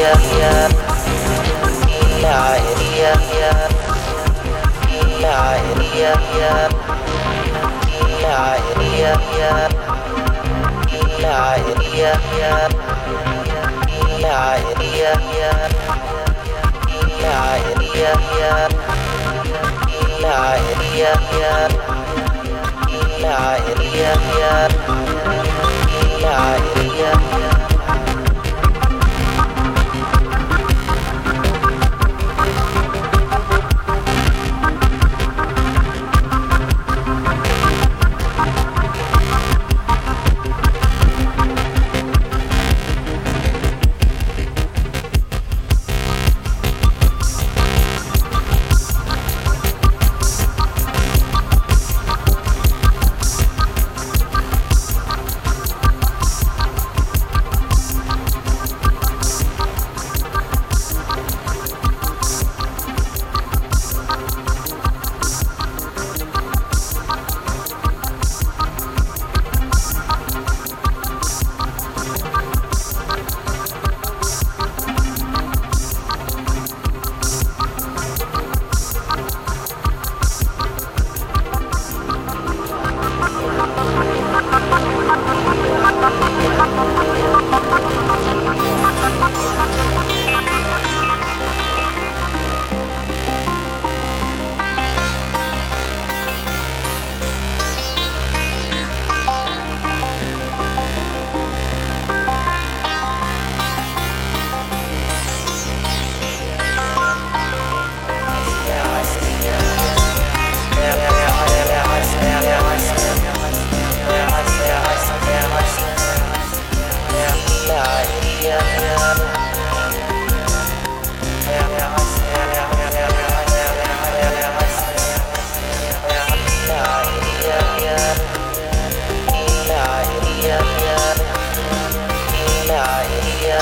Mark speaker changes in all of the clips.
Speaker 1: Yeah.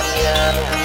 Speaker 1: Yeah.